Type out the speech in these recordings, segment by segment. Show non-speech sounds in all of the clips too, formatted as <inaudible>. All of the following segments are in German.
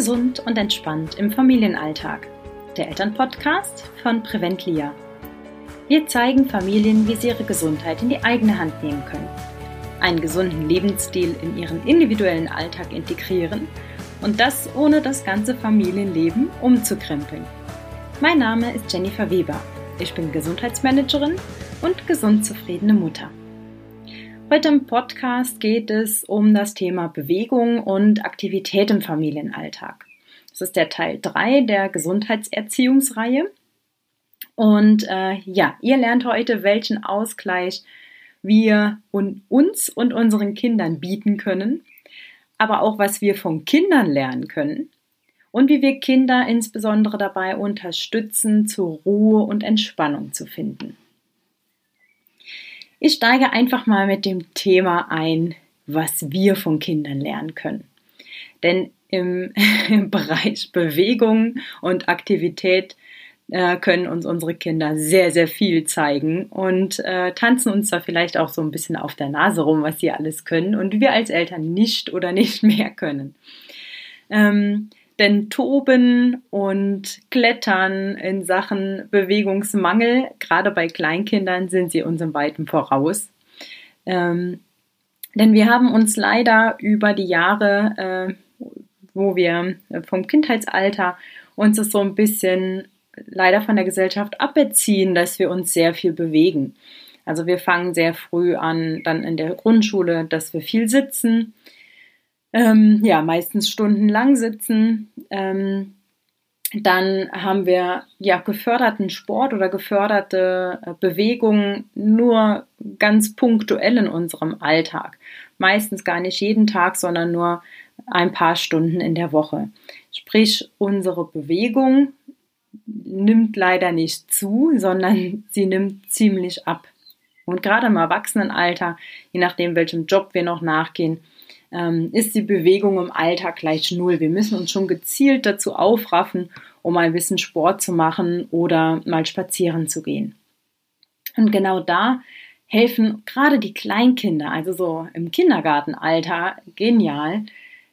Gesund und entspannt im Familienalltag. Der Elternpodcast von Preventlia. Wir zeigen Familien, wie sie ihre Gesundheit in die eigene Hand nehmen können, einen gesunden Lebensstil in ihren individuellen Alltag integrieren und das ohne das ganze Familienleben umzukrempeln. Mein Name ist Jennifer Weber. Ich bin Gesundheitsmanagerin und gesund zufriedene Mutter. Heute im Podcast geht es um das Thema Bewegung und Aktivität im Familienalltag. Das ist der Teil 3 der Gesundheitserziehungsreihe. Und äh, ja, ihr lernt heute, welchen Ausgleich wir und uns und unseren Kindern bieten können, aber auch was wir von Kindern lernen können und wie wir Kinder insbesondere dabei unterstützen, zur Ruhe und Entspannung zu finden. Ich steige einfach mal mit dem Thema ein, was wir von Kindern lernen können. Denn im, im <laughs> Bereich Bewegung und Aktivität äh, können uns unsere Kinder sehr, sehr viel zeigen und äh, tanzen uns da vielleicht auch so ein bisschen auf der Nase rum, was sie alles können und wir als Eltern nicht oder nicht <laughs> mehr können. Ähm, denn Toben und Klettern in Sachen Bewegungsmangel, gerade bei Kleinkindern, sind sie uns im Weiten voraus. Ähm, denn wir haben uns leider über die Jahre, äh, wo wir vom Kindheitsalter uns das so ein bisschen leider von der Gesellschaft aberziehen, dass wir uns sehr viel bewegen. Also wir fangen sehr früh an, dann in der Grundschule, dass wir viel sitzen, ähm, ja, meistens stundenlang sitzen. Ähm, dann haben wir ja geförderten Sport oder geförderte äh, Bewegungen nur ganz punktuell in unserem Alltag. Meistens gar nicht jeden Tag, sondern nur ein paar Stunden in der Woche. Sprich, unsere Bewegung nimmt leider nicht zu, sondern <laughs> sie nimmt ziemlich ab. Und gerade im Erwachsenenalter, je nachdem, welchem Job wir noch nachgehen, ähm, ist die Bewegung im Alltag gleich null. Wir müssen uns schon gezielt dazu aufraffen, um ein bisschen Sport zu machen oder mal spazieren zu gehen. Und genau da helfen gerade die Kleinkinder, also so im Kindergartenalter, genial,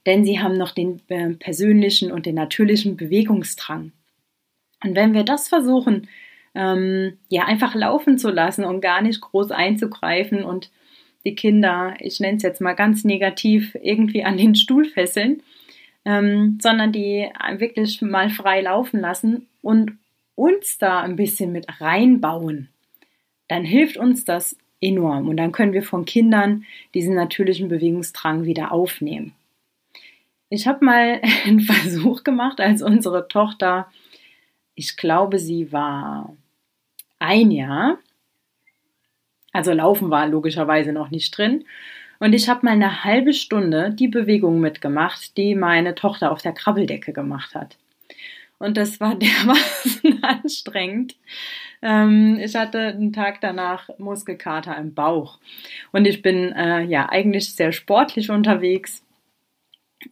denn sie haben noch den äh, persönlichen und den natürlichen Bewegungsdrang. Und wenn wir das versuchen, ähm, ja, einfach laufen zu lassen und gar nicht groß einzugreifen und die Kinder, ich nenne es jetzt mal ganz negativ, irgendwie an den Stuhl fesseln, ähm, sondern die wirklich mal frei laufen lassen und uns da ein bisschen mit reinbauen, dann hilft uns das enorm und dann können wir von Kindern diesen natürlichen Bewegungsdrang wieder aufnehmen. Ich habe mal <laughs> einen Versuch gemacht, als unsere Tochter, ich glaube, sie war ein Jahr, also Laufen war logischerweise noch nicht drin. Und ich habe mal eine halbe Stunde die Bewegung mitgemacht, die meine Tochter auf der Krabbeldecke gemacht hat. Und das war <laughs> dermaßen anstrengend. Ähm, ich hatte einen Tag danach Muskelkater im Bauch. Und ich bin äh, ja eigentlich sehr sportlich unterwegs,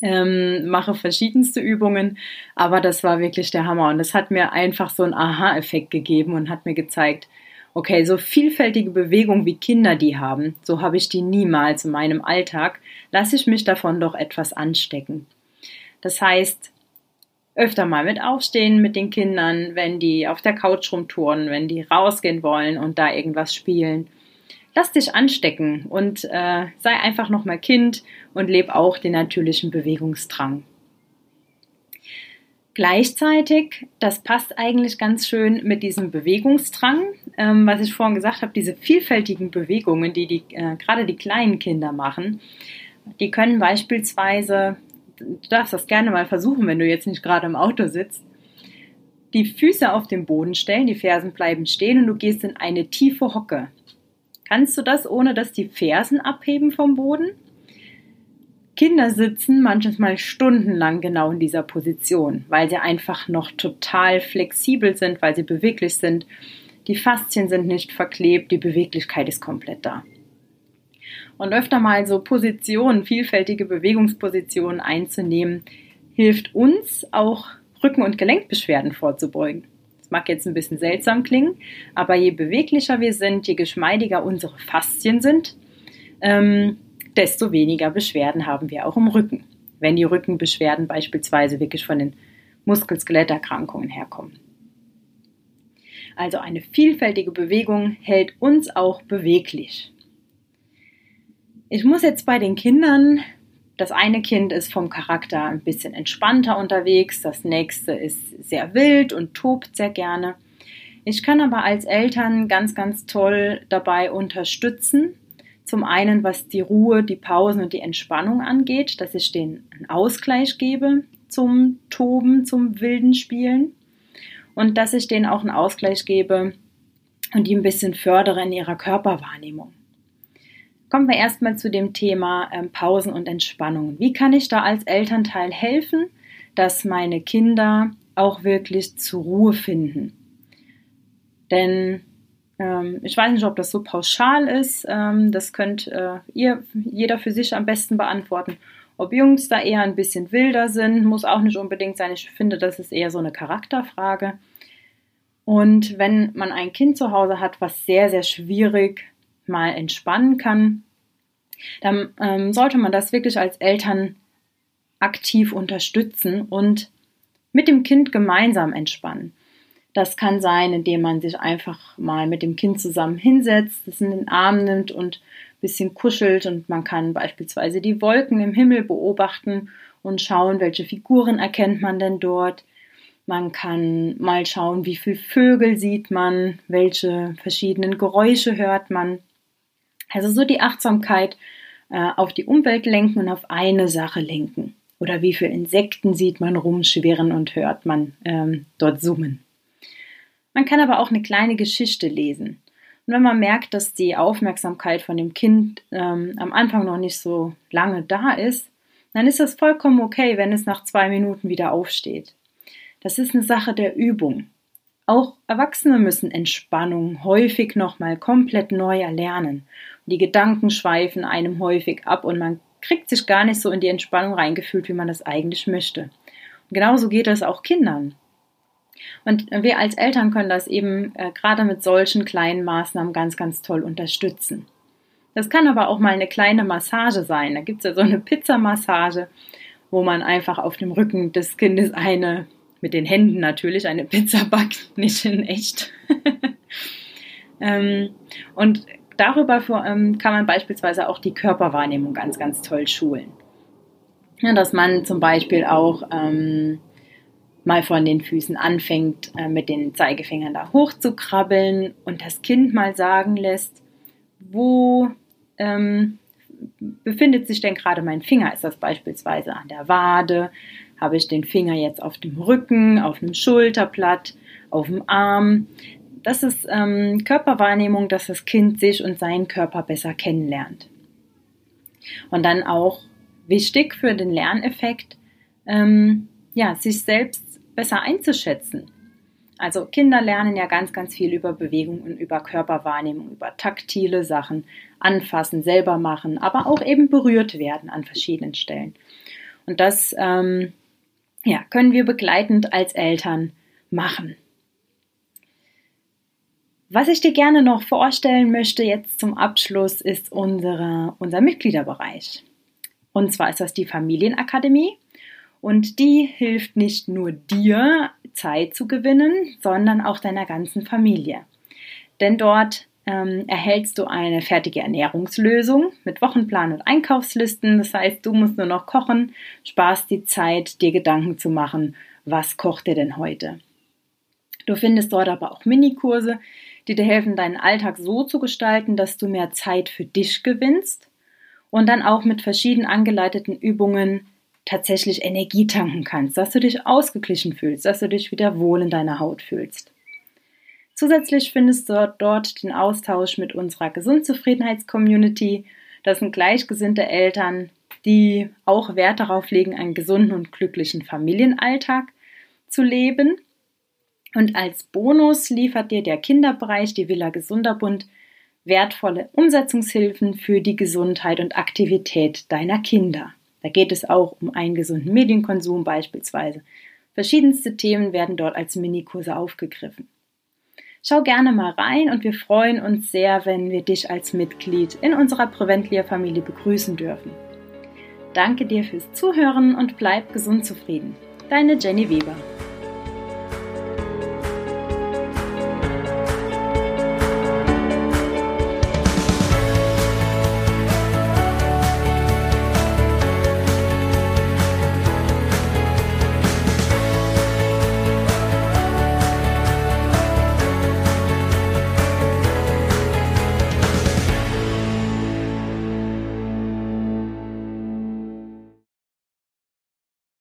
ähm, mache verschiedenste Übungen, aber das war wirklich der Hammer. Und das hat mir einfach so einen Aha-Effekt gegeben und hat mir gezeigt, okay, so vielfältige Bewegung wie Kinder die haben, so habe ich die niemals in meinem Alltag, lasse ich mich davon doch etwas anstecken. Das heißt, öfter mal mit aufstehen mit den Kindern, wenn die auf der Couch rumtouren, wenn die rausgehen wollen und da irgendwas spielen. Lass dich anstecken und äh, sei einfach nochmal Kind und leb auch den natürlichen Bewegungsdrang. Gleichzeitig, das passt eigentlich ganz schön mit diesem Bewegungsdrang, ähm, was ich vorhin gesagt habe, diese vielfältigen Bewegungen, die, die äh, gerade die kleinen Kinder machen, die können beispielsweise, du darfst das gerne mal versuchen, wenn du jetzt nicht gerade im Auto sitzt, die Füße auf den Boden stellen, die Fersen bleiben stehen und du gehst in eine tiefe Hocke. Kannst du das, ohne dass die Fersen abheben vom Boden? Kinder sitzen manchmal stundenlang genau in dieser Position, weil sie einfach noch total flexibel sind, weil sie beweglich sind. Die Faszien sind nicht verklebt, die Beweglichkeit ist komplett da. Und öfter mal so Positionen, vielfältige Bewegungspositionen einzunehmen, hilft uns auch Rücken- und Gelenkbeschwerden vorzubeugen. Das mag jetzt ein bisschen seltsam klingen, aber je beweglicher wir sind, je geschmeidiger unsere Faszien sind, ähm, desto weniger Beschwerden haben wir auch im Rücken. wenn die Rückenbeschwerden beispielsweise wirklich von den Muskel-Skeletterkrankungen herkommen. Also eine vielfältige Bewegung hält uns auch beweglich. Ich muss jetzt bei den Kindern, das eine Kind ist vom Charakter ein bisschen entspannter unterwegs, das nächste ist sehr wild und tobt sehr gerne. Ich kann aber als Eltern ganz, ganz toll dabei unterstützen. Zum einen, was die Ruhe, die Pausen und die Entspannung angeht, dass ich einen Ausgleich gebe zum Toben, zum wilden Spielen und dass ich denen auch einen Ausgleich gebe und die ein bisschen fördere in ihrer Körperwahrnehmung. Kommen wir erstmal zu dem Thema ähm, Pausen und Entspannung. Wie kann ich da als Elternteil helfen, dass meine Kinder auch wirklich zur Ruhe finden? Denn ähm, ich weiß nicht, ob das so pauschal ist. Ähm, das könnt äh, ihr, jeder für sich am besten beantworten. Ob Jungs da eher ein bisschen wilder sind, muss auch nicht unbedingt sein. Ich finde, das ist eher so eine Charakterfrage. Und wenn man ein Kind zu Hause hat, was sehr, sehr schwierig mal entspannen kann, dann ähm, sollte man das wirklich als Eltern aktiv unterstützen und mit dem Kind gemeinsam entspannen. Das kann sein, indem man sich einfach mal mit dem Kind zusammen hinsetzt, es in den Arm nimmt und bisschen kuschelt und man kann beispielsweise die Wolken im Himmel beobachten und schauen, welche Figuren erkennt man denn dort. Man kann mal schauen, wie viele Vögel sieht man, welche verschiedenen Geräusche hört man. Also so die Achtsamkeit äh, auf die Umwelt lenken und auf eine Sache lenken. Oder wie viele Insekten sieht man rumschwirren und hört man ähm, dort summen. Man kann aber auch eine kleine Geschichte lesen. Und wenn man merkt, dass die Aufmerksamkeit von dem Kind ähm, am Anfang noch nicht so lange da ist, dann ist das vollkommen okay, wenn es nach zwei Minuten wieder aufsteht. Das ist eine Sache der Übung. Auch Erwachsene müssen Entspannung häufig nochmal komplett neu erlernen. Die Gedanken schweifen einem häufig ab und man kriegt sich gar nicht so in die Entspannung reingefühlt, wie man das eigentlich möchte. Und genauso geht es auch Kindern. Und wir als Eltern können das eben äh, gerade mit solchen kleinen Maßnahmen ganz, ganz toll unterstützen. Das kann aber auch mal eine kleine Massage sein. Da gibt es ja so eine Pizzamassage, wo man einfach auf dem Rücken des Kindes eine, mit den Händen natürlich, eine Pizza backt, <laughs> nicht in echt. <laughs> ähm, und darüber ähm, kann man beispielsweise auch die Körperwahrnehmung ganz, ganz toll schulen. Ja, dass man zum Beispiel auch ähm, mal von den Füßen anfängt, äh, mit den Zeigefingern da hoch zu krabbeln und das Kind mal sagen lässt, wo ähm, befindet sich denn gerade mein Finger? Ist das beispielsweise an der Wade? Habe ich den Finger jetzt auf dem Rücken, auf dem Schulterblatt, auf dem Arm? Das ist ähm, Körperwahrnehmung, dass das Kind sich und seinen Körper besser kennenlernt. Und dann auch wichtig für den Lerneffekt, ähm, ja, sich selbst besser einzuschätzen. Also Kinder lernen ja ganz, ganz viel über Bewegung und über Körperwahrnehmung, über taktile Sachen, anfassen, selber machen, aber auch eben berührt werden an verschiedenen Stellen. Und das ähm, ja, können wir begleitend als Eltern machen. Was ich dir gerne noch vorstellen möchte jetzt zum Abschluss ist unsere, unser Mitgliederbereich. Und zwar ist das die Familienakademie. Und die hilft nicht nur dir, Zeit zu gewinnen, sondern auch deiner ganzen Familie. Denn dort ähm, erhältst du eine fertige Ernährungslösung mit Wochenplan und Einkaufslisten. Das heißt, du musst nur noch kochen, sparst die Zeit, dir Gedanken zu machen, was kocht ihr denn heute. Du findest dort aber auch Minikurse, die dir helfen, deinen Alltag so zu gestalten, dass du mehr Zeit für dich gewinnst und dann auch mit verschieden angeleiteten Übungen tatsächlich Energie tanken kannst, dass du dich ausgeglichen fühlst, dass du dich wieder wohl in deiner Haut fühlst. Zusätzlich findest du dort den Austausch mit unserer Gesundzufriedenheits-Community. Das sind gleichgesinnte Eltern, die auch Wert darauf legen, einen gesunden und glücklichen Familienalltag zu leben. Und als Bonus liefert dir der Kinderbereich, die Villa Gesunderbund, wertvolle Umsetzungshilfen für die Gesundheit und Aktivität deiner Kinder. Da geht es auch um einen gesunden Medienkonsum beispielsweise. Verschiedenste Themen werden dort als Minikurse aufgegriffen. Schau gerne mal rein und wir freuen uns sehr, wenn wir dich als Mitglied in unserer Preventlia-Familie begrüßen dürfen. Danke dir fürs Zuhören und bleib gesund zufrieden. Deine Jenny Weber.